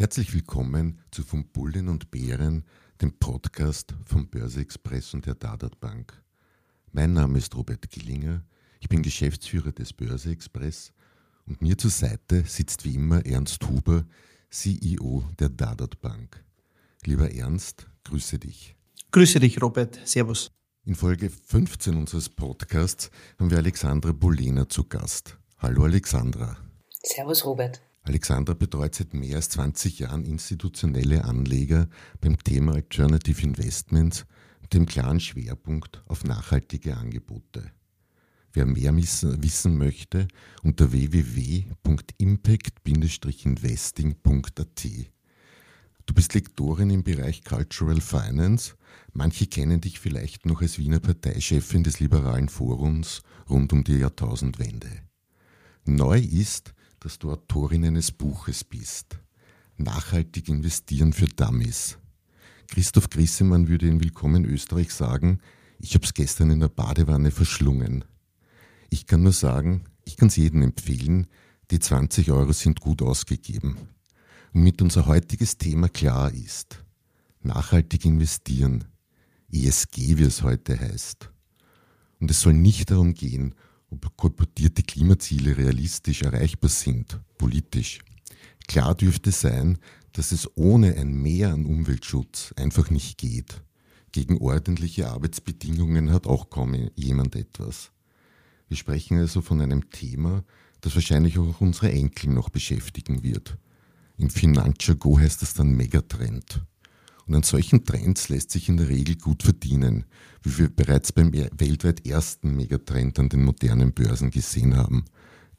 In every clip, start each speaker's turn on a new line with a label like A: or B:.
A: Herzlich willkommen zu Von Bullen und Bären, dem Podcast vom Börse Express und der Dadat Bank. Mein Name ist Robert Gillinger, ich bin Geschäftsführer des Börse Express und mir zur Seite sitzt wie immer Ernst Huber, CEO der Dadat Bank. Lieber Ernst, grüße dich.
B: Grüße dich, Robert. Servus.
A: In Folge 15 unseres Podcasts haben wir Alexandra Bolena zu Gast. Hallo Alexandra.
C: Servus, Robert.
A: Alexandra betreut seit mehr als 20 Jahren institutionelle Anleger beim Thema Alternative Investments mit dem klaren Schwerpunkt auf nachhaltige Angebote. Wer mehr wissen möchte, unter www.impact-investing.at. Du bist Lektorin im Bereich Cultural Finance. Manche kennen dich vielleicht noch als Wiener Parteichefin des Liberalen Forums rund um die Jahrtausendwende. Neu ist, dass du Autorin eines Buches bist. Nachhaltig investieren für Dummies. Christoph Grissemann würde in Willkommen Österreich sagen, ich hab's gestern in der Badewanne verschlungen. Ich kann nur sagen, ich kann's jedem empfehlen, die 20 Euro sind gut ausgegeben. Und mit unser heutiges Thema klar ist, nachhaltig investieren, ESG wie es heute heißt. Und es soll nicht darum gehen, ob kolportierte Klimaziele realistisch erreichbar sind, politisch. Klar dürfte sein, dass es ohne ein Mehr an Umweltschutz einfach nicht geht. Gegen ordentliche Arbeitsbedingungen hat auch kaum jemand etwas. Wir sprechen also von einem Thema, das wahrscheinlich auch unsere Enkel noch beschäftigen wird. Im Finanzjargon heißt das dann Megatrend. Und an solchen Trends lässt sich in der Regel gut verdienen, wie wir bereits beim weltweit ersten Megatrend an den modernen Börsen gesehen haben,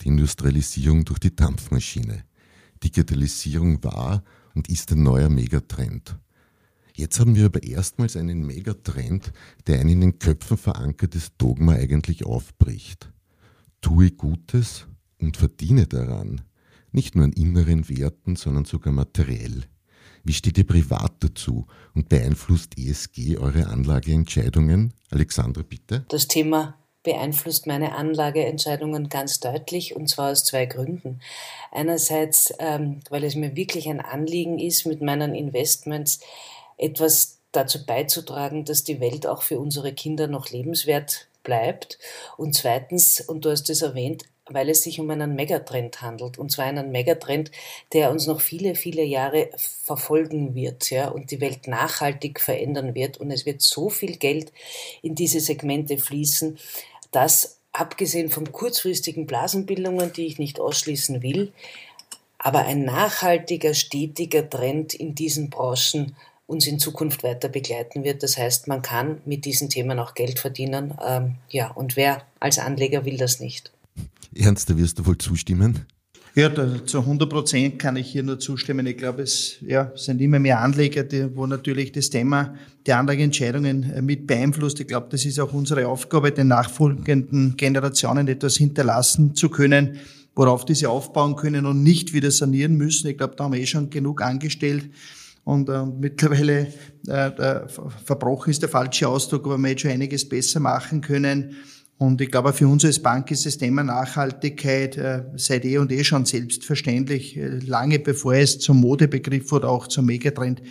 A: die Industrialisierung durch die Dampfmaschine. Digitalisierung war und ist ein neuer Megatrend. Jetzt haben wir aber erstmals einen Megatrend, der ein in den Köpfen verankertes Dogma eigentlich aufbricht. Tue Gutes und verdiene daran, nicht nur an inneren Werten, sondern sogar materiell. Wie steht ihr privat dazu und beeinflusst ESG eure Anlageentscheidungen? Alexandra, bitte.
C: Das Thema beeinflusst meine Anlageentscheidungen ganz deutlich und zwar aus zwei Gründen. Einerseits, ähm, weil es mir wirklich ein Anliegen ist, mit meinen Investments etwas dazu beizutragen, dass die Welt auch für unsere Kinder noch lebenswert bleibt. Und zweitens, und du hast es erwähnt, weil es sich um einen Megatrend handelt. Und zwar einen Megatrend, der uns noch viele, viele Jahre verfolgen wird, ja, und die Welt nachhaltig verändern wird. Und es wird so viel Geld in diese Segmente fließen, dass abgesehen von kurzfristigen Blasenbildungen, die ich nicht ausschließen will, aber ein nachhaltiger, stetiger Trend in diesen Branchen uns in Zukunft weiter begleiten wird. Das heißt, man kann mit diesen Themen auch Geld verdienen. Ähm, ja, und wer als Anleger will das nicht?
A: Ernst, da wirst du wohl zustimmen?
B: Ja, da, zu 100 Prozent kann ich hier nur zustimmen. Ich glaube, es ja, sind immer mehr Anleger, die, wo natürlich das Thema der Anlageentscheidungen äh, mit beeinflusst. Ich glaube, das ist auch unsere Aufgabe, den nachfolgenden Generationen etwas hinterlassen zu können, worauf diese aufbauen können und nicht wieder sanieren müssen. Ich glaube, da haben wir eh schon genug angestellt. Und äh, mittlerweile, äh, verbrochen ist der falsche Ausdruck, aber wir hätten schon einiges besser machen können. Und ich glaube, für uns als Bank ist das Thema Nachhaltigkeit äh, seit eh und eh schon selbstverständlich, äh, lange bevor es zum Modebegriff oder auch zum Megatrend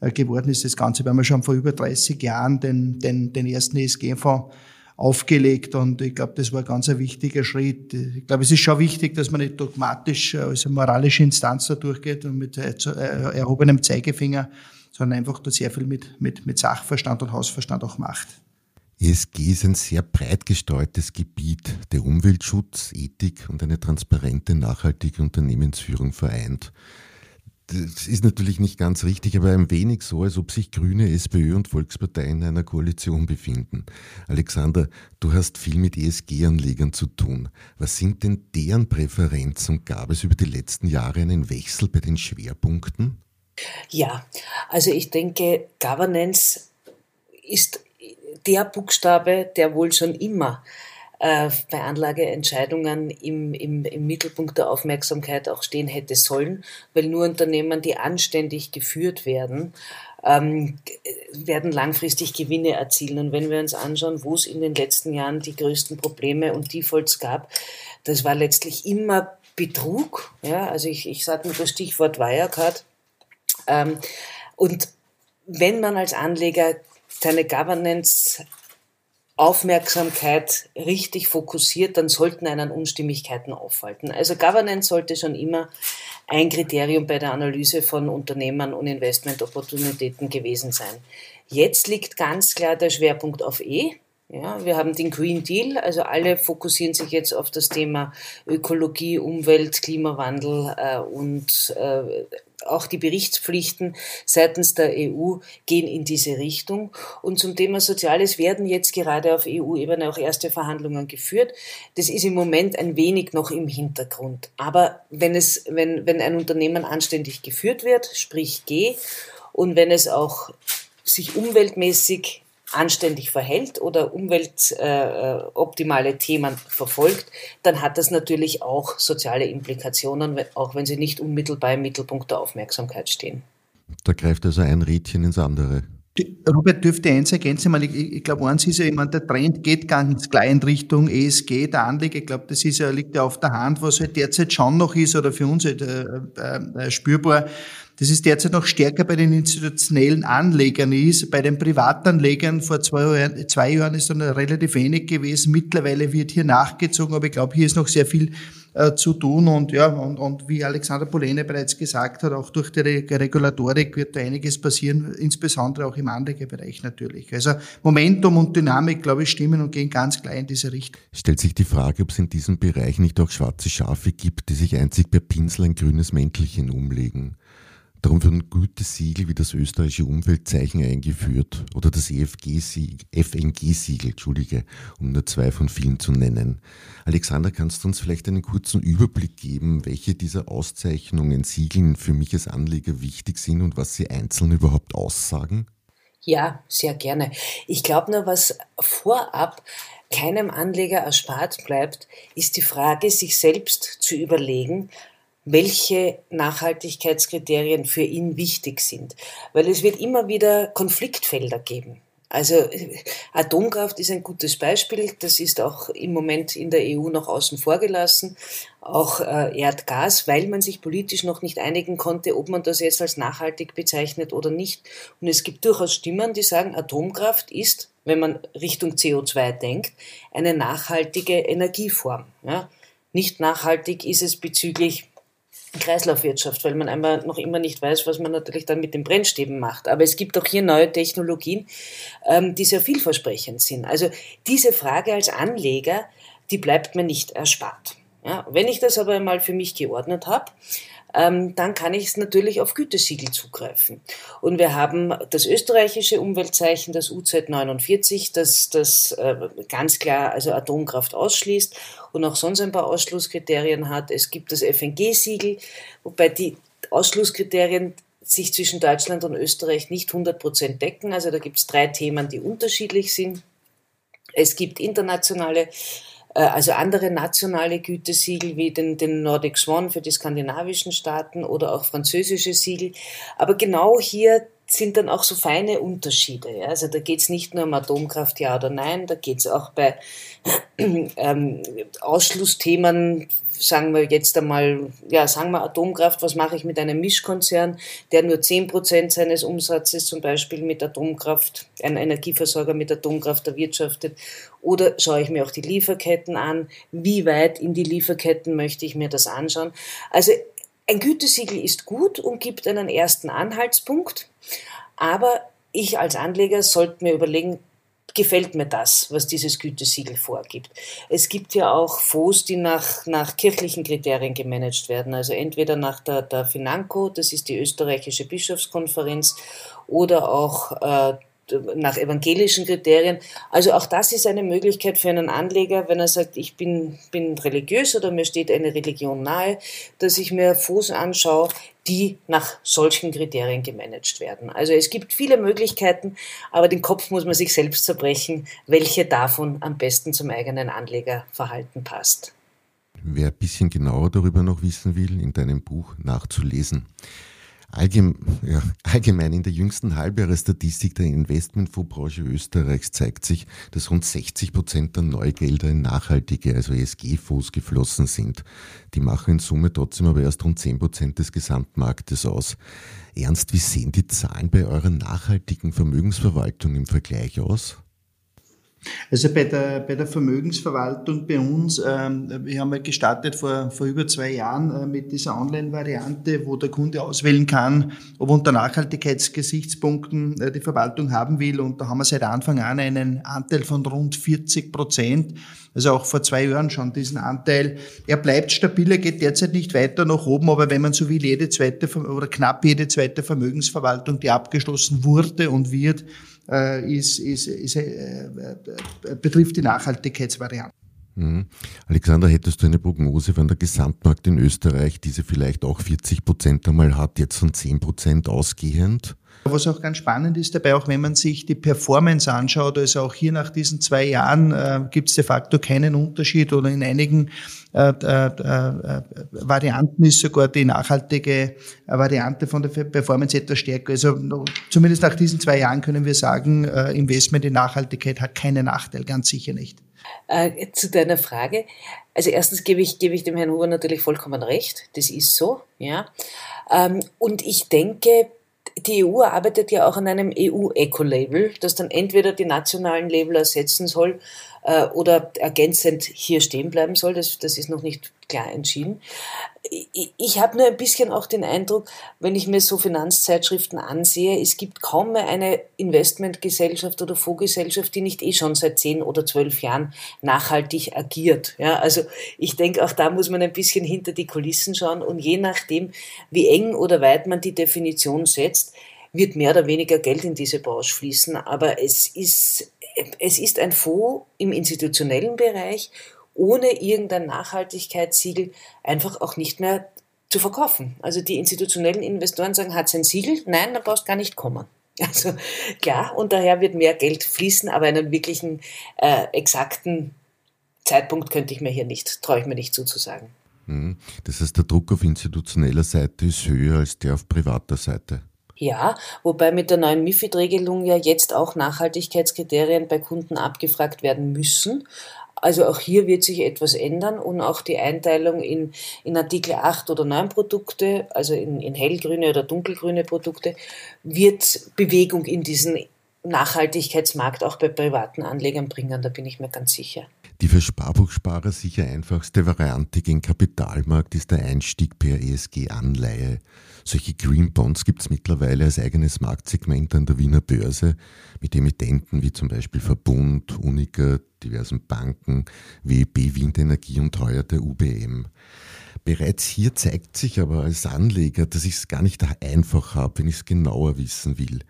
B: äh, geworden ist. Das Ganze, wir haben schon vor über 30 Jahren den, den, den ersten ESG-Fonds aufgelegt und ich glaube, das war ein ganz wichtiger Schritt. Ich glaube, es ist schon wichtig, dass man nicht dogmatisch als moralische Instanz da durchgeht und mit äh, äh, erhobenem Zeigefinger, sondern einfach da sehr viel mit, mit, mit Sachverstand und Hausverstand auch macht.
A: ESG ist ein sehr breit gestreutes Gebiet, der Umweltschutz, Ethik und eine transparente, nachhaltige Unternehmensführung vereint. Das ist natürlich nicht ganz richtig, aber ein wenig so, als ob sich Grüne, SPÖ und Volkspartei in einer Koalition befinden. Alexander, du hast viel mit ESG-Anlegern zu tun. Was sind denn deren Präferenzen? Gab es über die letzten Jahre einen Wechsel bei den Schwerpunkten?
C: Ja, also ich denke, Governance ist der Buchstabe, der wohl schon immer äh, bei Anlageentscheidungen im, im, im Mittelpunkt der Aufmerksamkeit auch stehen hätte sollen, weil nur Unternehmen, die anständig geführt werden, ähm, werden langfristig Gewinne erzielen. Und wenn wir uns anschauen, wo es in den letzten Jahren die größten Probleme und Defaults gab, das war letztlich immer Betrug. Ja, also ich, ich sage nur das Stichwort Wirecard. Ähm, und wenn man als Anleger seine Governance Aufmerksamkeit richtig fokussiert, dann sollten einen Unstimmigkeiten aufhalten. Also Governance sollte schon immer ein Kriterium bei der Analyse von Unternehmern und Investmentopportunitäten gewesen sein. Jetzt liegt ganz klar der Schwerpunkt auf E. Ja, wir haben den Green Deal, also alle fokussieren sich jetzt auf das Thema Ökologie, Umwelt, Klimawandel äh, und äh, auch die Berichtspflichten seitens der EU gehen in diese Richtung. Und zum Thema Soziales werden jetzt gerade auf EU-Ebene auch erste Verhandlungen geführt. Das ist im Moment ein wenig noch im Hintergrund. Aber wenn es, wenn, wenn ein Unternehmen anständig geführt wird, sprich G, und wenn es auch sich umweltmäßig anständig verhält oder umweltoptimale äh, Themen verfolgt, dann hat das natürlich auch soziale Implikationen, auch wenn sie nicht unmittelbar im Mittelpunkt der Aufmerksamkeit stehen.
A: Da greift also ein Rädchen ins andere.
B: Robert dürfte eins ergänzen, ich, ich glaube, eins ist ja, ich meine, der Trend geht ganz klar in Richtung ESG, der Anleger, ich glaube, das ist ja, liegt ja auf der Hand, was halt derzeit schon noch ist oder für uns halt, äh, äh, spürbar, das ist derzeit noch stärker bei den institutionellen Anlegern ist. Bei den Privatanlegern vor zwei Jahren, zwei Jahren ist dann relativ wenig gewesen. Mittlerweile wird hier nachgezogen, aber ich glaube, hier ist noch sehr viel äh, zu tun. Und ja, und, und wie Alexander Polene bereits gesagt hat, auch durch die Regulatorik wird da einiges passieren, insbesondere auch im Anlegerbereich natürlich. Also Momentum und Dynamik, glaube ich, stimmen und gehen ganz klar in diese Richtung.
A: Stellt sich die Frage, ob es in diesem Bereich nicht auch schwarze Schafe gibt, die sich einzig per Pinsel ein grünes Mäntelchen umlegen. Darum wurden Gütesiegel wie das österreichische Umweltzeichen eingeführt oder das FNG-Siegel, Entschuldige, um nur zwei von vielen zu nennen. Alexander, kannst du uns vielleicht einen kurzen Überblick geben, welche dieser Auszeichnungen, Siegeln für mich als Anleger wichtig sind und was sie einzeln überhaupt aussagen?
C: Ja, sehr gerne. Ich glaube nur, was vorab keinem Anleger erspart bleibt, ist die Frage, sich selbst zu überlegen, welche Nachhaltigkeitskriterien für ihn wichtig sind. Weil es wird immer wieder Konfliktfelder geben. Also Atomkraft ist ein gutes Beispiel. Das ist auch im Moment in der EU noch außen vor gelassen. Auch äh, Erdgas, weil man sich politisch noch nicht einigen konnte, ob man das jetzt als nachhaltig bezeichnet oder nicht. Und es gibt durchaus Stimmen, die sagen, Atomkraft ist, wenn man Richtung CO2 denkt, eine nachhaltige Energieform. Ja? Nicht nachhaltig ist es bezüglich Kreislaufwirtschaft, weil man einmal noch immer nicht weiß, was man natürlich dann mit den Brennstäben macht. Aber es gibt auch hier neue Technologien, ähm, die sehr vielversprechend sind. Also diese Frage als Anleger, die bleibt mir nicht erspart. Ja, wenn ich das aber einmal für mich geordnet habe, ähm, dann kann ich es natürlich auf Gütesiegel zugreifen. Und wir haben das österreichische Umweltzeichen, das UZ49, das, das äh, ganz klar also Atomkraft ausschließt und auch sonst ein paar Ausschlusskriterien hat. Es gibt das FNG-Siegel, wobei die Ausschlusskriterien sich zwischen Deutschland und Österreich nicht 100% decken. Also da gibt es drei Themen, die unterschiedlich sind. Es gibt internationale also andere nationale Gütesiegel wie den, den Nordic Swan für die skandinavischen Staaten oder auch französische Siegel. Aber genau hier sind dann auch so feine Unterschiede. Ja? Also da geht es nicht nur um Atomkraft, ja oder nein, da geht es auch bei ähm, Ausschlussthemen, sagen wir jetzt einmal, ja, sagen wir Atomkraft, was mache ich mit einem Mischkonzern, der nur zehn Prozent seines Umsatzes zum Beispiel mit Atomkraft, ein Energieversorger mit Atomkraft erwirtschaftet, oder schaue ich mir auch die Lieferketten an, wie weit in die Lieferketten möchte ich mir das anschauen. Also ein Gütesiegel ist gut und gibt einen ersten Anhaltspunkt, aber ich als Anleger sollte mir überlegen, gefällt mir das, was dieses Gütesiegel vorgibt. Es gibt ja auch Fonds, die nach, nach kirchlichen Kriterien gemanagt werden, also entweder nach der, der Financo, das ist die österreichische Bischofskonferenz, oder auch äh, nach evangelischen Kriterien. Also auch das ist eine Möglichkeit für einen Anleger, wenn er sagt, ich bin, bin religiös oder mir steht eine Religion nahe, dass ich mir Fonds anschaue, die nach solchen Kriterien gemanagt werden. Also es gibt viele Möglichkeiten, aber den Kopf muss man sich selbst zerbrechen, welche davon am besten zum eigenen Anlegerverhalten passt.
A: Wer ein bisschen genauer darüber noch wissen will, in deinem Buch nachzulesen. Allgemein, ja, allgemein in der jüngsten Halbjahresstatistik der Investmentfondsbranche Österreichs zeigt sich, dass rund 60 Prozent der Neugelder in nachhaltige, also ESG-Fonds geflossen sind. Die machen in Summe trotzdem aber erst rund 10 Prozent des Gesamtmarktes aus. Ernst, wie sehen die Zahlen bei eurer nachhaltigen Vermögensverwaltung im Vergleich aus?
B: Also bei der, bei der Vermögensverwaltung bei uns, ähm, wir haben ja gestartet vor, vor über zwei Jahren äh, mit dieser Online-Variante, wo der Kunde auswählen kann, ob unter Nachhaltigkeitsgesichtspunkten äh, die Verwaltung haben will. Und da haben wir seit Anfang an einen Anteil von rund 40 Prozent. Also auch vor zwei Jahren schon diesen Anteil. Er bleibt stabil, er geht derzeit nicht weiter nach oben, aber wenn man so will, jede zweite oder knapp jede zweite Vermögensverwaltung, die abgeschlossen wurde und wird, ist, ist, ist, äh, äh, betrifft die Nachhaltigkeitsvariante.
A: Mhm. Alexander, hättest du eine Prognose, wann der Gesamtmarkt in Österreich diese vielleicht auch 40 Prozent einmal hat, jetzt von 10 Prozent ausgehend?
B: Was auch ganz spannend ist dabei, auch wenn man sich die Performance anschaut, also auch hier nach diesen zwei Jahren äh, gibt es de facto keinen Unterschied oder in einigen äh, äh, äh, Varianten ist sogar die nachhaltige Variante von der Performance etwas stärker. Also zumindest nach diesen zwei Jahren können wir sagen, äh, Investment in Nachhaltigkeit hat keinen Nachteil, ganz sicher nicht.
C: Äh, zu deiner Frage. Also erstens gebe ich, gebe ich dem Herrn Huber natürlich vollkommen recht. Das ist so, ja. Ähm, und ich denke, die EU arbeitet ja auch an einem EU-Eco-Label, das dann entweder die nationalen Label ersetzen soll äh, oder ergänzend hier stehen bleiben soll. Das, das ist noch nicht klar entschieden. Ich, ich habe nur ein bisschen auch den Eindruck, wenn ich mir so Finanzzeitschriften ansehe, es gibt kaum mehr eine Investmentgesellschaft oder Fondsgesellschaft, die nicht eh schon seit zehn oder zwölf Jahren nachhaltig agiert. Ja, also ich denke, auch da muss man ein bisschen hinter die Kulissen schauen und je nachdem, wie eng oder weit man die Definition setzt, wird mehr oder weniger Geld in diese Branche fließen. Aber es ist, es ist ein Fonds im institutionellen Bereich ohne irgendein Nachhaltigkeitssiegel einfach auch nicht mehr zu verkaufen. Also die institutionellen Investoren sagen, hat es ein Siegel? Nein, dann brauchst gar nicht kommen. Also klar, und daher wird mehr Geld fließen, aber einen wirklichen äh, exakten Zeitpunkt könnte ich mir hier nicht, traue ich mir nicht zuzusagen.
A: Mhm. Das heißt, der Druck auf institutioneller Seite ist höher als der auf privater Seite.
C: Ja, wobei mit der neuen MIFID-Regelung ja jetzt auch Nachhaltigkeitskriterien bei Kunden abgefragt werden müssen. Also auch hier wird sich etwas ändern und auch die Einteilung in, in Artikel 8 oder 9 Produkte, also in, in hellgrüne oder dunkelgrüne Produkte, wird Bewegung in diesen Nachhaltigkeitsmarkt auch bei privaten Anlegern bringen, da bin ich mir ganz sicher.
A: Die für Sparbuchsparer sicher einfachste Variante gegen Kapitalmarkt ist der Einstieg per ESG-Anleihe. Solche Green Bonds gibt es mittlerweile als eigenes Marktsegment an der Wiener Börse mit Emittenten wie zum Beispiel Verbund, Unica, diversen Banken, WEB Windenergie und heuer der UBM. Bereits hier zeigt sich aber als Anleger, dass ich es gar nicht einfach habe, wenn ich es genauer wissen will.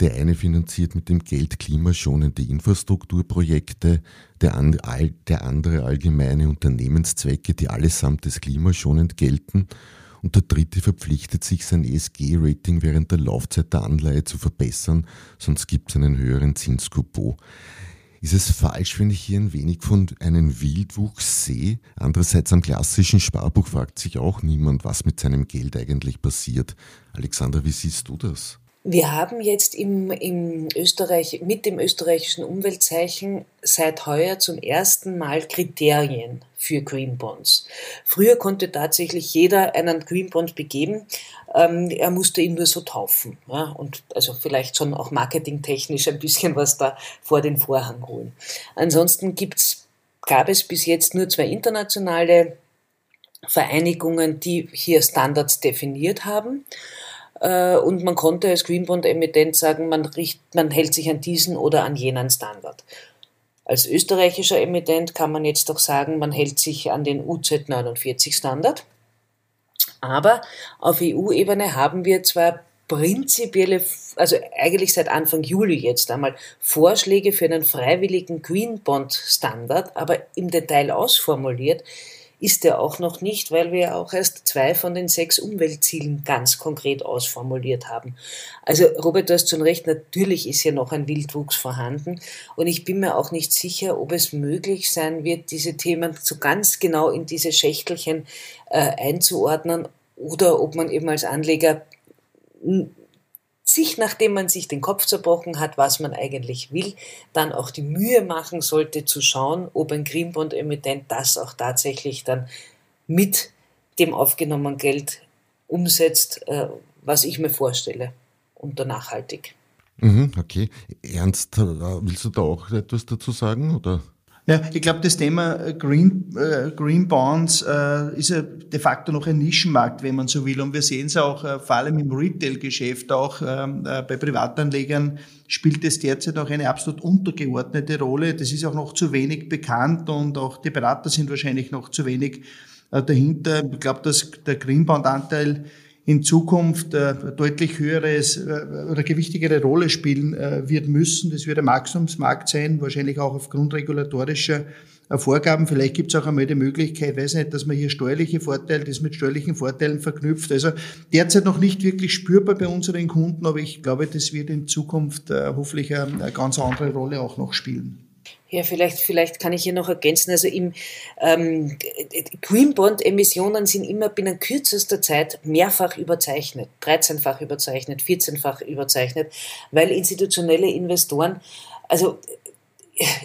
A: Der eine finanziert mit dem Geld klimaschonende Infrastrukturprojekte, der, andere allgemeine Unternehmenszwecke, die allesamt als klimaschonend gelten und der dritte verpflichtet sich, sein ESG-Rating während der Laufzeit der Anleihe zu verbessern, sonst gibt es einen höheren Zinskupon. Ist es falsch, wenn ich hier ein wenig von einem Wildwuchs sehe? Andererseits am klassischen Sparbuch fragt sich auch niemand, was mit seinem Geld eigentlich passiert. Alexander, wie siehst du das?
C: Wir haben jetzt im, im Österreich, mit dem österreichischen Umweltzeichen seit heuer zum ersten Mal Kriterien für Green Bonds. Früher konnte tatsächlich jeder einen Green Bond begeben. Ähm, er musste ihn nur so taufen. Ja, und also vielleicht schon auch marketingtechnisch ein bisschen was da vor den Vorhang holen. Ansonsten gibt's, gab es bis jetzt nur zwei internationale Vereinigungen, die hier Standards definiert haben. Äh, und man konnte als Green Bond Emittent sagen, man, richt, man hält sich an diesen oder an jenen Standard. Als österreichischer Emittent kann man jetzt doch sagen, man hält sich an den UZ49 Standard. Aber auf EU-Ebene haben wir zwar prinzipielle, also eigentlich seit Anfang Juli jetzt einmal, Vorschläge für einen freiwilligen Green Bond Standard, aber im Detail ausformuliert ist er auch noch nicht, weil wir ja auch erst zwei von den sechs Umweltzielen ganz konkret ausformuliert haben. Also Robert, du hast schon recht, natürlich ist hier noch ein Wildwuchs vorhanden und ich bin mir auch nicht sicher, ob es möglich sein wird, diese Themen so ganz genau in diese Schächtelchen äh, einzuordnen oder ob man eben als Anleger sich, nachdem man sich den Kopf zerbrochen hat, was man eigentlich will, dann auch die Mühe machen sollte zu schauen, ob ein Greenbond-Emittent das auch tatsächlich dann mit dem aufgenommenen Geld umsetzt, äh, was ich mir vorstelle, unter nachhaltig.
A: Mhm, okay. Ernst, äh, willst du da auch etwas dazu sagen? Oder?
B: Ja, ich glaube, das Thema äh, Green, äh, Green Bonds äh, ist ja de facto noch ein Nischenmarkt, wenn man so will. Und wir sehen es auch äh, vor allem im Retail-Geschäft, auch ähm, äh, bei Privatanlegern spielt es derzeit auch eine absolut untergeordnete Rolle. Das ist auch noch zu wenig bekannt und auch die Berater sind wahrscheinlich noch zu wenig äh, dahinter. Ich glaube, dass der Green Bond-Anteil in Zukunft äh, deutlich höheres äh, oder gewichtigere Rolle spielen äh, wird müssen. Das wird ein Maximumsmarkt sein, wahrscheinlich auch aufgrund regulatorischer Vorgaben. Vielleicht gibt es auch einmal die Möglichkeit, weiß nicht, dass man hier steuerliche Vorteile, das mit steuerlichen Vorteilen verknüpft. Also derzeit noch nicht wirklich spürbar bei unseren Kunden, aber ich glaube, das wird in Zukunft äh, hoffentlich eine, eine ganz andere Rolle auch noch spielen.
C: Ja, vielleicht, vielleicht kann ich hier noch ergänzen. Also im ähm, Green Bond Emissionen sind immer binnen kürzester Zeit mehrfach überzeichnet, 13-fach überzeichnet, 14-fach überzeichnet, weil institutionelle Investoren, also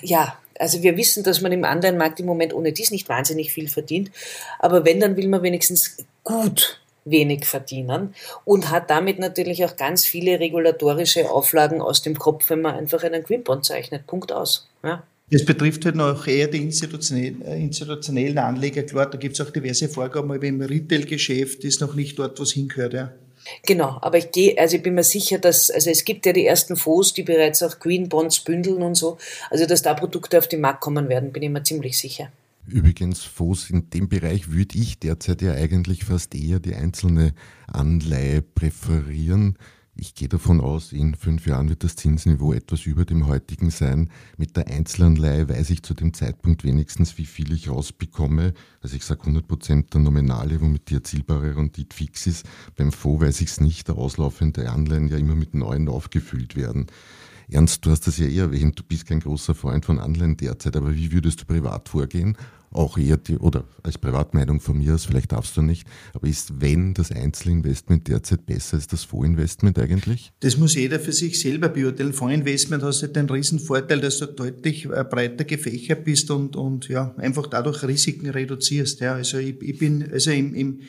C: ja, also wir wissen, dass man im Anleihenmarkt im Moment ohne dies nicht wahnsinnig viel verdient, aber wenn, dann will man wenigstens gut wenig verdienen und hat damit natürlich auch ganz viele regulatorische Auflagen aus dem Kopf, wenn man einfach einen Green Bond zeichnet. Punkt aus. Ja.
B: Das betrifft halt noch eher die institutionellen, äh, institutionellen Anleger. Klar, da gibt es auch diverse Vorgaben, aber im Retail-Geschäft ist noch nicht dort, wo es hingehört. Ja.
C: Genau, aber ich gehe, also ich bin mir sicher, dass, also es gibt ja die ersten Fonds, die bereits auch Green Bonds bündeln und so, also dass da Produkte auf den Markt kommen werden, bin ich mir ziemlich sicher.
A: Übrigens, Fonds in dem Bereich würde ich derzeit ja eigentlich fast eher die einzelne Anleihe präferieren ich gehe davon aus, in fünf Jahren wird das Zinsniveau etwas über dem heutigen sein. Mit der Einzelanleihe weiß ich zu dem Zeitpunkt wenigstens, wie viel ich rausbekomme. Also ich sage 100 Prozent der Nominale, womit die erzielbare Rendite fix ist. Beim Fonds weiß ich es nicht, da auslaufende Anleihen ja immer mit neuen aufgefüllt werden. Ernst, du hast das ja eh erwähnt, du bist kein großer Freund von Anleihen derzeit, aber wie würdest du privat vorgehen? Auch eher die, oder als Privatmeinung von mir aus, vielleicht darfst du nicht, aber ist, wenn das Einzelinvestment derzeit besser als das Vorinvestment eigentlich?
B: Das muss jeder für sich selber beurteilen. Vorinvestment hast du den riesen Vorteil, dass du deutlich äh, breiter gefächert bist und, und ja, einfach dadurch Risiken reduzierst. Ja, also ich, ich bin, also im, im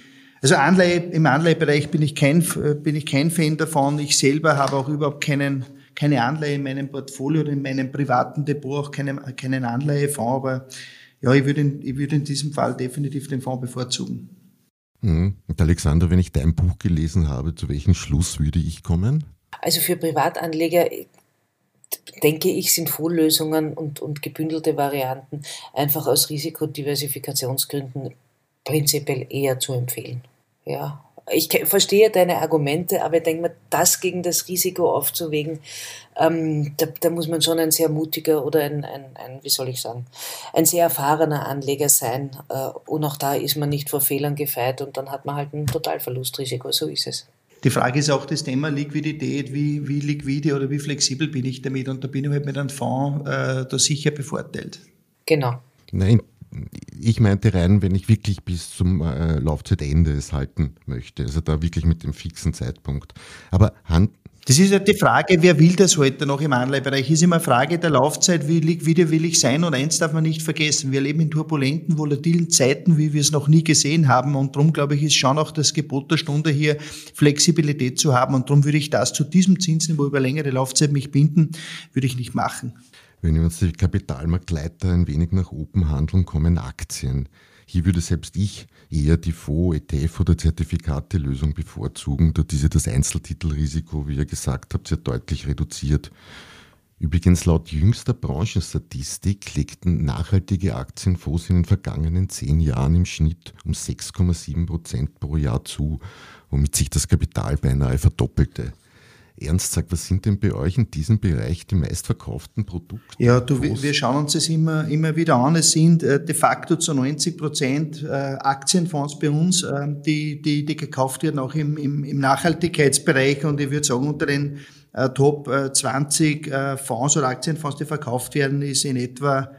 B: also Anleihe, im Anleihebereich bin ich kein, bin ich kein Fan davon. Ich selber habe auch überhaupt keinen, keine Anleihe in meinem Portfolio oder in meinem privaten Depot, auch keinen, keinen Anleihefonds, aber ja, ich würde, in, ich würde in diesem Fall definitiv den Fonds bevorzugen.
A: Mhm. Und Alexander, wenn ich dein Buch gelesen habe, zu welchem Schluss würde ich kommen?
C: Also für Privatanleger denke ich, sind Fondslösungen und, und gebündelte Varianten einfach aus Risikodiversifikationsgründen prinzipiell eher zu empfehlen. Ja, ich verstehe deine Argumente, aber ich denke mir, das gegen das Risiko aufzuwägen, ähm, da, da, muss man schon ein sehr mutiger oder ein, ein, ein, wie soll ich sagen, ein sehr erfahrener Anleger sein. Äh, und auch da ist man nicht vor Fehlern gefeit und dann hat man halt ein Totalverlustrisiko. So ist es.
B: Die Frage ist auch das Thema Liquidität. Wie, wie liquide oder wie flexibel bin ich damit? Und da bin ich halt mit einem Fonds äh, da sicher bevorteilt.
C: Genau.
A: Nein, ich meinte rein, wenn ich wirklich bis zum äh, Laufzeitende es halten möchte. Also da wirklich mit dem fixen Zeitpunkt. Aber Hand,
B: das ist ja die Frage, wer will das heute noch im Anleihbereich? Ist immer eine Frage der Laufzeit, wie liquide will ich sein? Und eins darf man nicht vergessen, wir leben in turbulenten, volatilen Zeiten, wie wir es noch nie gesehen haben. Und darum, glaube ich, ist schon auch das Gebot der Stunde hier, Flexibilität zu haben. Und darum würde ich das zu diesem Zinsniveau über längere Laufzeit mich binden, würde ich nicht machen.
A: Wenn wir uns die Kapitalmarktleiter ein wenig nach oben handeln, kommen Aktien. Hier würde selbst ich eher die Fonds, ETF oder Zertifikate-Lösung bevorzugen, da diese das Einzeltitelrisiko, wie ihr gesagt habt, sehr deutlich reduziert. Übrigens laut jüngster Branchenstatistik legten nachhaltige Aktienfonds in den vergangenen zehn Jahren im Schnitt um 6,7 Prozent pro Jahr zu, womit sich das Kapital beinahe verdoppelte. Ernst sagt, was sind denn bei euch in diesem Bereich die meistverkauften Produkte?
B: Ja, du, wir schauen uns das immer, immer wieder an. Es sind äh, de facto zu 90 Prozent äh, Aktienfonds bei uns, äh, die, die, die gekauft werden, auch im, im, im Nachhaltigkeitsbereich. Und ich würde sagen, unter den äh, Top 20 äh, Fonds oder Aktienfonds, die verkauft werden, ist in etwa,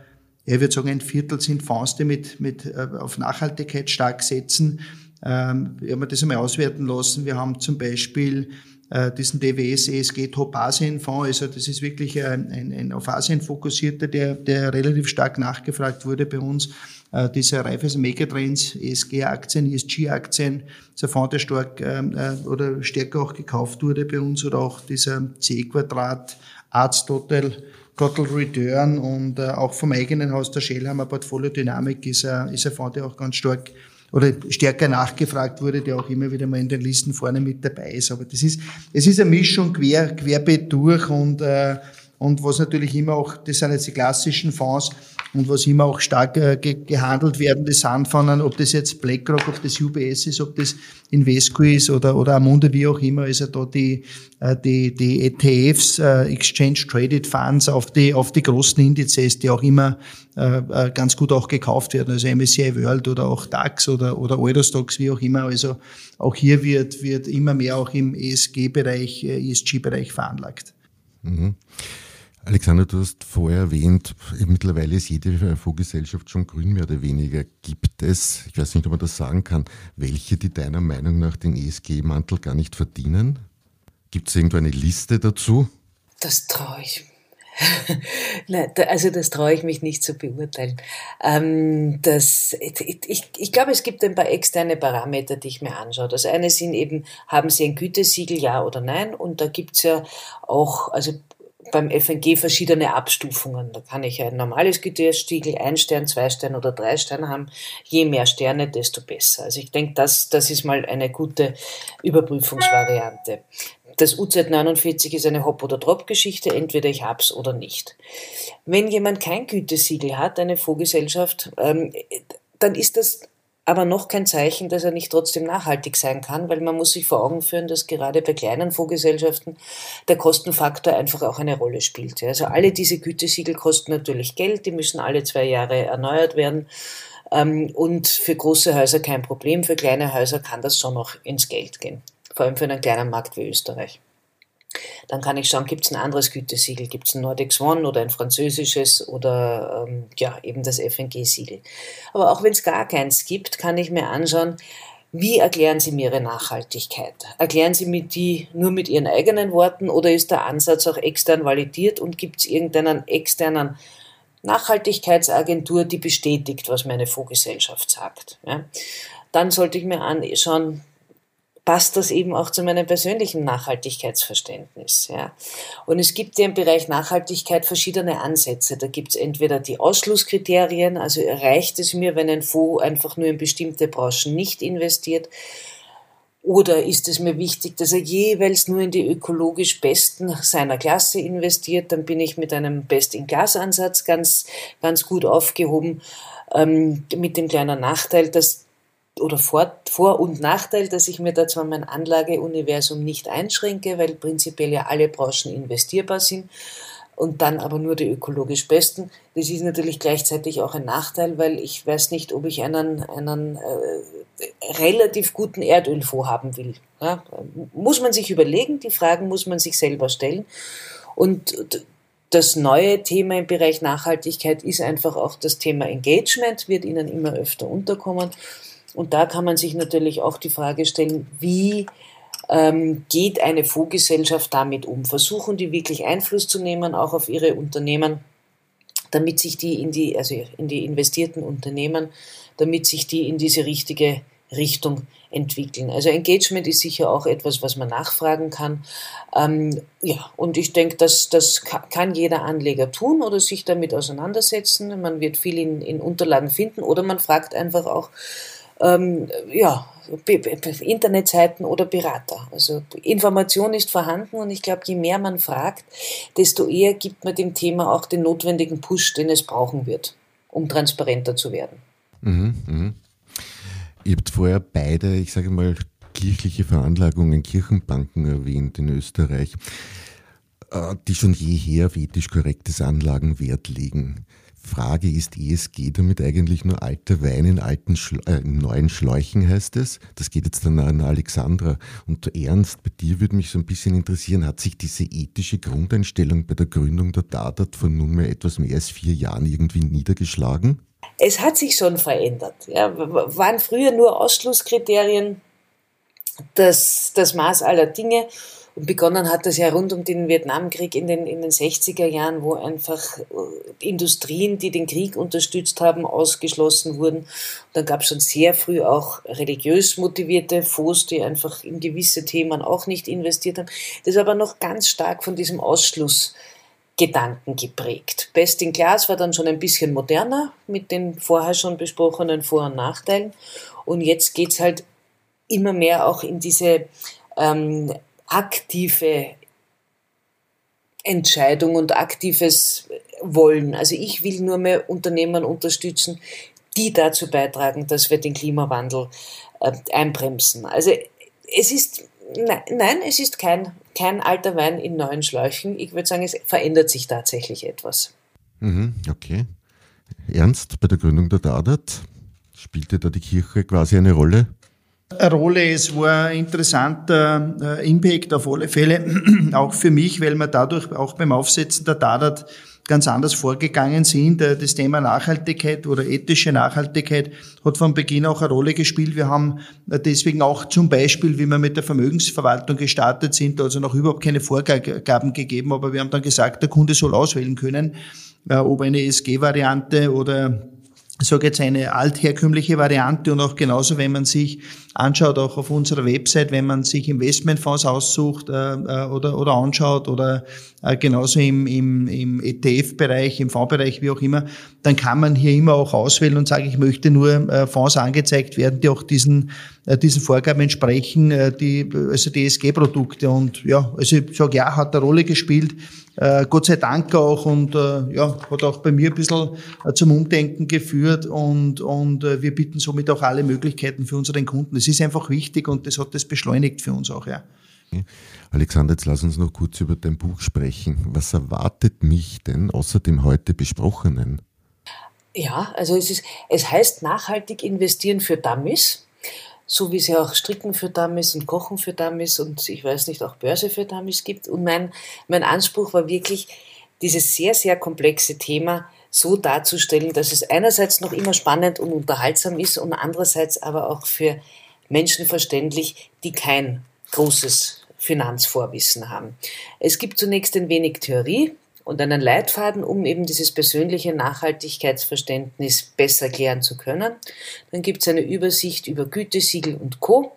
B: ich würde sagen, ein Viertel sind Fonds, die mit, mit, äh, auf Nachhaltigkeit stark setzen. Ähm, ich habe mir das einmal auswerten lassen. Wir haben zum Beispiel äh, diesen DWS ESG Top Asien Fonds. Also das ist wirklich ein, ein, ein auf Asien fokussierter, der, der relativ stark nachgefragt wurde bei uns. Äh, dieser Raiffeisen Megatrends, ESG-Aktien, ESG-Aktien, dieser Fonds, der stark ähm, äh, oder stärker auch gekauft wurde bei uns oder auch dieser C-Quadrat, Arts Total, Total Return und äh, auch vom eigenen Haus der Shell haben wir Portfolio Dynamik ist ein, ist ein Fonds, der auch ganz stark oder stärker nachgefragt wurde, der auch immer wieder mal in den Listen vorne mit dabei ist. Aber das ist, es ist eine Mischung quer, querbeet durch und, äh, und was natürlich immer auch, das sind jetzt die klassischen Fonds und was immer auch stark äh, ge gehandelt werden, das sind von, ob das jetzt BlackRock, ob das UBS ist, ob das Invesco ist oder, oder Amundi, wie auch immer, ist ja da die, äh, die, die ETFs, äh, Exchange Traded Funds auf die, auf die großen Indizes, die auch immer äh, äh ganz gut auch gekauft werden, also MSCI World oder auch DAX oder, oder Eurostox, wie auch immer. Also auch hier wird, wird immer mehr auch im ESG-Bereich, äh, ESG-Bereich veranlagt.
A: Mhm. Alexander, du hast vorher erwähnt, mittlerweile ist jede Fondsgesellschaft schon grün, mehr oder weniger. Gibt es, ich weiß nicht, ob man das sagen kann, welche, die deiner Meinung nach den ESG-Mantel gar nicht verdienen? Gibt es irgendwo eine Liste dazu?
C: Das traue ich. Nein, also das traue ich mich nicht zu beurteilen. Ähm, das, ich, ich glaube, es gibt ein paar externe Parameter, die ich mir anschaue. Das eine sind eben, haben Sie ein Gütesiegel, ja oder nein? Und da gibt es ja auch, also beim FNG verschiedene Abstufungen. Da kann ich ein normales Gütesiegel, ein Stern, zwei Stern oder drei Sterne haben. Je mehr Sterne, desto besser. Also ich denke, das, das ist mal eine gute Überprüfungsvariante. Das UZ49 ist eine Hop- oder Drop-Geschichte, entweder ich hab's oder nicht. Wenn jemand kein Gütesiegel hat, eine Fondsgesellschaft, ähm, dann ist das aber noch kein Zeichen, dass er nicht trotzdem nachhaltig sein kann, weil man muss sich vor Augen führen, dass gerade bei kleinen Fondsgesellschaften der Kostenfaktor einfach auch eine Rolle spielt. Also alle diese Gütesiegel kosten natürlich Geld, die müssen alle zwei Jahre erneuert werden. Ähm, und für große Häuser kein Problem, für kleine Häuser kann das schon noch ins Geld gehen. Vor allem für einen kleinen Markt wie Österreich. Dann kann ich schauen, gibt es ein anderes Gütesiegel, gibt es ein Nordic Swan oder ein französisches oder ähm, ja, eben das FNG-Siegel. Aber auch wenn es gar keins gibt, kann ich mir anschauen, wie erklären Sie mir Ihre Nachhaltigkeit? Erklären Sie mir die nur mit Ihren eigenen Worten oder ist der Ansatz auch extern validiert und gibt es irgendeinen externen Nachhaltigkeitsagentur, die bestätigt, was meine Fondsgesellschaft sagt? Ja? Dann sollte ich mir anschauen, passt das eben auch zu meinem persönlichen Nachhaltigkeitsverständnis. Ja. Und es gibt ja im Bereich Nachhaltigkeit verschiedene Ansätze. Da gibt es entweder die Ausschlusskriterien, also erreicht es mir, wenn ein Fonds einfach nur in bestimmte Branchen nicht investiert, oder ist es mir wichtig, dass er jeweils nur in die ökologisch besten seiner Klasse investiert? Dann bin ich mit einem Best-in-Class-Ansatz ganz, ganz gut aufgehoben. Ähm, mit dem kleinen Nachteil, dass oder Vor-, Vor und Nachteil, dass ich mir da zwar mein Anlageuniversum nicht einschränke, weil prinzipiell ja alle Branchen investierbar sind und dann aber nur die ökologisch besten. Das ist natürlich gleichzeitig auch ein Nachteil, weil ich weiß nicht, ob ich einen, einen äh, relativ guten Erdölfonds haben will. Ja, muss man sich überlegen, die Fragen muss man sich selber stellen. Und das neue Thema im Bereich Nachhaltigkeit ist einfach auch das Thema Engagement, wird Ihnen immer öfter unterkommen. Und da kann man sich natürlich auch die Frage stellen, wie ähm, geht eine Fondsgesellschaft damit um? Versuchen die wirklich Einfluss zu nehmen, auch auf ihre Unternehmen, damit sich die in die, also in die investierten Unternehmen, damit sich die in diese richtige Richtung entwickeln. Also Engagement ist sicher auch etwas, was man nachfragen kann. Ähm, ja, und ich denke, dass das kann jeder Anleger tun oder sich damit auseinandersetzen. Man wird viel in, in Unterlagen finden oder man fragt einfach auch, ähm, ja, Internetseiten oder Berater. Also Information ist vorhanden und ich glaube, je mehr man fragt, desto eher gibt man dem Thema auch den notwendigen Push, den es brauchen wird, um transparenter zu werden.
A: Mhm, mh. Ihr habt vorher beide, ich sage mal, kirchliche Veranlagungen, Kirchenbanken erwähnt in Österreich, äh, die schon jeher auf ethisch korrektes Anlagenwert legen. Frage ist ESG damit eigentlich nur alter Wein in alten Schle äh, neuen Schläuchen heißt es. Das geht jetzt dann an Alexandra. Und Ernst, bei dir würde mich so ein bisschen interessieren, hat sich diese ethische Grundeinstellung bei der Gründung der Dadat vor nunmehr etwas mehr als vier Jahren irgendwie niedergeschlagen?
C: Es hat sich schon verändert. Ja, waren früher nur Ausschlusskriterien das, das Maß aller Dinge. Und begonnen hat das ja rund um den Vietnamkrieg in den, in den 60er Jahren, wo einfach äh, Industrien, die den Krieg unterstützt haben, ausgeschlossen wurden. Und dann gab es schon sehr früh auch religiös motivierte Fonds, die einfach in gewisse Themen auch nicht investiert haben. Das ist aber noch ganz stark von diesem Ausschlussgedanken geprägt. Best in Class war dann schon ein bisschen moderner mit den vorher schon besprochenen Vor- und Nachteilen. Und jetzt geht's halt immer mehr auch in diese ähm, aktive Entscheidung und aktives Wollen. Also ich will nur mehr Unternehmen unterstützen, die dazu beitragen, dass wir den Klimawandel äh, einbremsen. Also es ist, nein, nein, es ist kein, kein alter Wein in neuen Schläuchen. Ich würde sagen, es verändert sich tatsächlich etwas.
A: Mhm, okay. Ernst, bei der Gründung der Dadat spielte da die Kirche quasi eine Rolle?
B: Rolle. Es war ein interessanter äh, Impact auf alle Fälle, auch für mich, weil wir dadurch auch beim Aufsetzen der Dadat ganz anders vorgegangen sind. Äh, das Thema Nachhaltigkeit oder ethische Nachhaltigkeit hat von Beginn auch eine Rolle gespielt. Wir haben äh, deswegen auch zum Beispiel, wie wir mit der Vermögensverwaltung gestartet sind, also noch überhaupt keine Vorgaben gegeben, aber wir haben dann gesagt, der Kunde soll auswählen können, ob eine ESG-Variante oder sage jetzt eine altherkömmliche Variante und auch genauso, wenn man sich anschaut, auch auf unserer Website, wenn man sich Investmentfonds aussucht äh, äh oder, oder anschaut oder äh, genauso im, im, im ETF-Bereich, im Fondsbereich, wie auch immer, dann kann man hier immer auch auswählen und sagen, ich möchte nur äh, Fonds angezeigt werden, die auch diesen, äh, diesen Vorgaben entsprechen, äh, die, also die ESG-Produkte. Und ja, also ich sage, ja, hat eine Rolle gespielt äh, Gott sei Dank auch und äh, ja, hat auch bei mir ein bisschen äh, zum Umdenken geführt und, und äh, wir bieten somit auch alle Möglichkeiten für unseren Kunden. Das ist einfach wichtig und das hat das beschleunigt für uns auch, ja.
A: Alexander, jetzt lass uns noch kurz über dein Buch sprechen. Was erwartet mich denn außer dem heute besprochenen?
C: Ja, also es ist, es heißt nachhaltig investieren für Dummies so wie es ja auch Stricken für Dummies und Kochen für Dummies und ich weiß nicht, auch Börse für Dummies gibt. Und mein, mein Anspruch war wirklich, dieses sehr, sehr komplexe Thema so darzustellen, dass es einerseits noch immer spannend und unterhaltsam ist und andererseits aber auch für Menschen verständlich, die kein großes Finanzvorwissen haben. Es gibt zunächst ein wenig Theorie, und einen Leitfaden, um eben dieses persönliche Nachhaltigkeitsverständnis besser klären zu können. Dann gibt es eine Übersicht über Gütesiegel und Co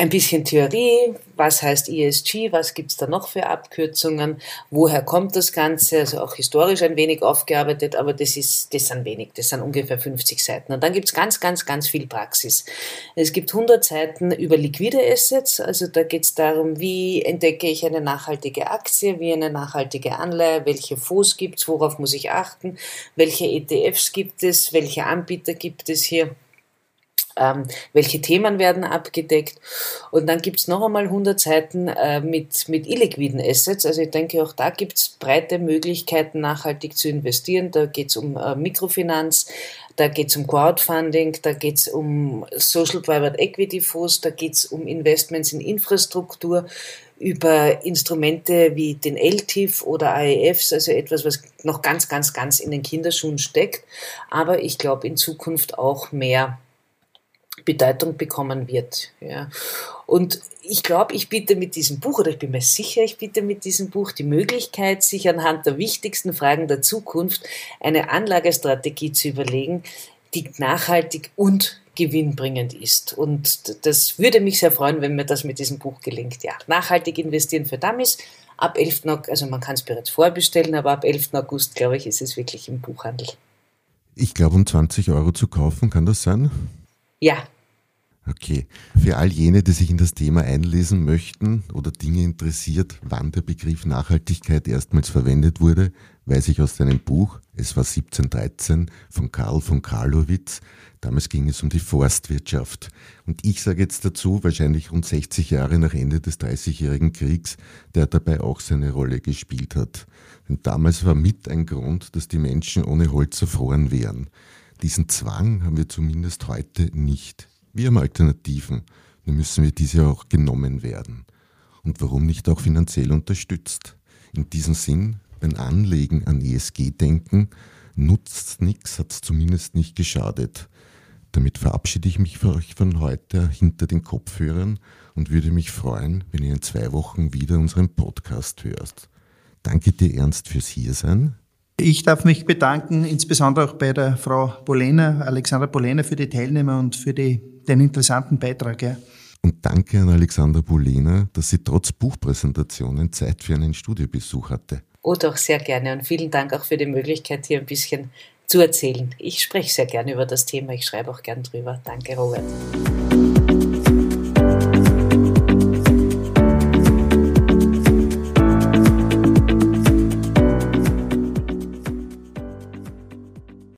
C: ein bisschen Theorie, was heißt ESG, was gibt's da noch für Abkürzungen, woher kommt das Ganze, also auch historisch ein wenig aufgearbeitet, aber das ist, das sind wenig, das sind ungefähr 50 Seiten. Und dann gibt's ganz, ganz, ganz viel Praxis. Es gibt 100 Seiten über liquide Assets, also da geht's darum, wie entdecke ich eine nachhaltige Aktie, wie eine nachhaltige Anleihe, welche Fonds gibt's, worauf muss ich achten, welche ETFs gibt es, welche Anbieter gibt es hier ähm, welche Themen werden abgedeckt. Und dann gibt's noch einmal 100 Seiten äh, mit, mit illiquiden Assets. Also ich denke, auch da gibt's breite Möglichkeiten, nachhaltig zu investieren. Da geht's um äh, Mikrofinanz, da geht's um Crowdfunding, da geht's um Social Private Equity Fonds, da geht's um Investments in Infrastruktur über Instrumente wie den LTIF oder AEFs, also etwas, was noch ganz, ganz, ganz in den Kinderschuhen steckt, aber ich glaube in Zukunft auch mehr Bedeutung bekommen wird. Ja. Und ich glaube, ich biete mit diesem Buch, oder ich bin mir sicher, ich biete mit diesem Buch die Möglichkeit, sich anhand der wichtigsten Fragen der Zukunft eine Anlagestrategie zu überlegen, die nachhaltig und gewinnbringend ist. Und das würde mich sehr freuen, wenn mir das mit diesem Buch gelingt. Ja, nachhaltig investieren für Dummies. Ab 11. August, also man kann es bereits vorbestellen, aber ab 11. August, glaube ich, ist es wirklich im Buchhandel.
A: Ich glaube, um 20 Euro zu kaufen, kann das sein?
C: Ja,
A: Okay. Für all jene, die sich in das Thema einlesen möchten oder Dinge interessiert, wann der Begriff Nachhaltigkeit erstmals verwendet wurde, weiß ich aus deinem Buch, es war 1713 von Karl von Karlowitz. Damals ging es um die Forstwirtschaft. Und ich sage jetzt dazu, wahrscheinlich rund 60 Jahre nach Ende des Dreißigjährigen Kriegs, der dabei auch seine Rolle gespielt hat. Denn damals war mit ein Grund, dass die Menschen ohne Holz erfroren wären. Diesen Zwang haben wir zumindest heute nicht. Wir haben Alternativen, nur müssen wir diese auch genommen werden. Und warum nicht auch finanziell unterstützt? In diesem Sinn, beim Anlegen an ESG denken, nutzt nichts, hat es zumindest nicht geschadet. Damit verabschiede ich mich für euch von heute hinter den Kopfhörern und würde mich freuen, wenn ihr in zwei Wochen wieder unseren Podcast hörst. Danke dir, Ernst, fürs Hiersein.
B: Ich darf mich bedanken, insbesondere auch bei der Frau Bolena, Alexandra Bolena, für die Teilnehmer und für die, den interessanten Beitrag. Ja.
A: Und danke an Alexandra Bolena, dass sie trotz Buchpräsentationen Zeit für einen Studiobesuch hatte.
C: Oh, doch, sehr gerne. Und vielen Dank auch für die Möglichkeit, hier ein bisschen zu erzählen. Ich spreche sehr gerne über das Thema, ich schreibe auch gern drüber. Danke, Robert.